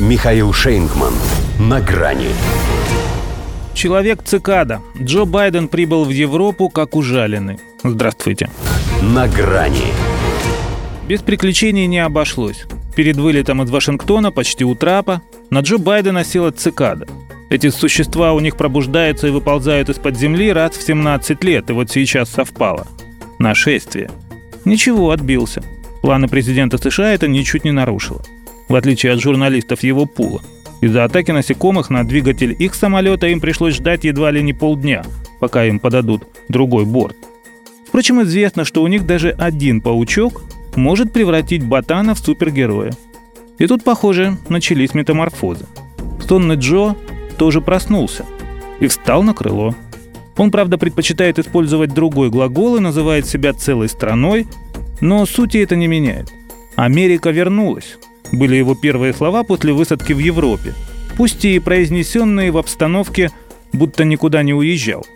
Михаил Шейнгман. На грани. Человек-цикада. Джо Байден прибыл в Европу как ужаленный. Здравствуйте. На грани. Без приключений не обошлось. Перед вылетом из Вашингтона, почти у трапа, на Джо Байдена села цикада. Эти существа у них пробуждаются и выползают из-под земли раз в 17 лет, и вот сейчас совпало. Нашествие. Ничего, отбился. Планы президента США это ничуть не нарушило. В отличие от журналистов его пула. Из-за атаки насекомых на двигатель их самолета им пришлось ждать едва ли не полдня, пока им подадут другой борт. Впрочем, известно, что у них даже один паучок может превратить ботана в супергероя. И тут, похоже, начались метаморфозы. Сонный Джо тоже проснулся и встал на крыло. Он, правда, предпочитает использовать другой глагол и называет себя целой страной, но сути это не меняет. Америка вернулась. Были его первые слова после высадки в Европе, пусть и произнесенные в обстановке, будто никуда не уезжал,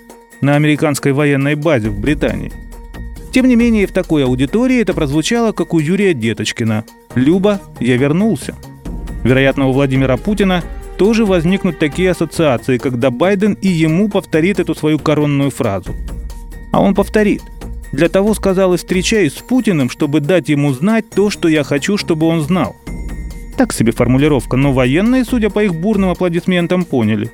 на американской военной базе в Британии – тем не менее, в такой аудитории это прозвучало, как у Юрия Деточкина. «Люба, я вернулся». Вероятно, у Владимира Путина тоже возникнут такие ассоциации, когда Байден и ему повторит эту свою коронную фразу. А он повторит. Для того, сказал, и встречаюсь с Путиным, чтобы дать ему знать то, что я хочу, чтобы он знал. Так себе формулировка, но военные, судя по их бурным аплодисментам, поняли.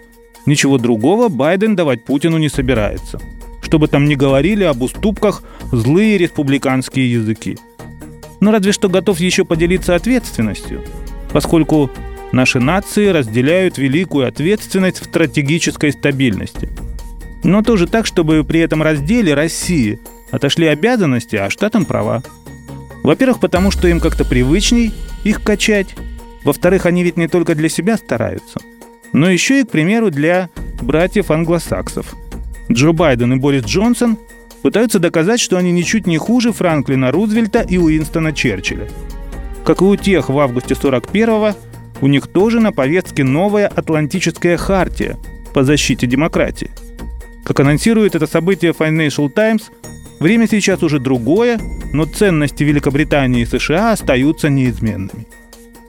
Ничего другого Байден давать Путину не собирается – чтобы там не говорили об уступках злые республиканские языки. Но разве что готов еще поделиться ответственностью, поскольку наши нации разделяют великую ответственность в стратегической стабильности. Но тоже так, чтобы при этом разделе России отошли обязанности, а штатам права. Во-первых, потому что им как-то привычней их качать. Во-вторых, они ведь не только для себя стараются, но еще и, к примеру, для братьев англосаксов – Джо Байден и Борис Джонсон пытаются доказать, что они ничуть не хуже Франклина Рузвельта и Уинстона Черчилля. Как и у тех в августе 41-го, у них тоже на повестке новая Атлантическая хартия по защите демократии. Как анонсирует это событие Financial Times, время сейчас уже другое, но ценности Великобритании и США остаются неизменными.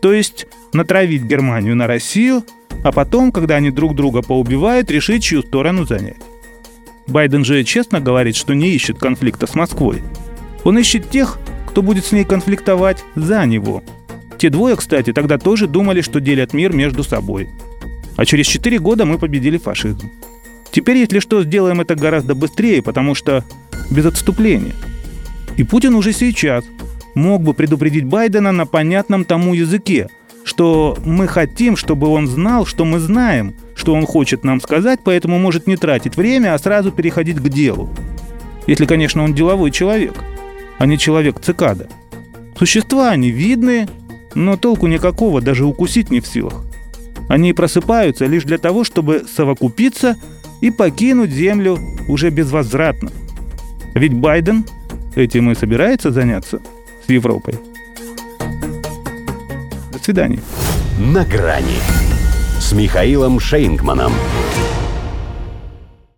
То есть натравить Германию на Россию, а потом, когда они друг друга поубивают, решить, чью сторону занять. Байден же честно говорит, что не ищет конфликта с Москвой. Он ищет тех, кто будет с ней конфликтовать за него. Те двое, кстати, тогда тоже думали, что делят мир между собой. А через четыре года мы победили фашизм. Теперь, если что, сделаем это гораздо быстрее, потому что без отступления. И Путин уже сейчас мог бы предупредить Байдена на понятном тому языке, что мы хотим, чтобы он знал, что мы знаем, что он хочет нам сказать, поэтому может не тратить время, а сразу переходить к делу. Если, конечно, он деловой человек, а не человек цикада. Существа они видные, но толку никакого, даже укусить не в силах. Они просыпаются лишь для того, чтобы совокупиться и покинуть Землю уже безвозвратно. Ведь Байден этим и собирается заняться с Европой. До свидания. На грани с Михаилом Шейнгманом.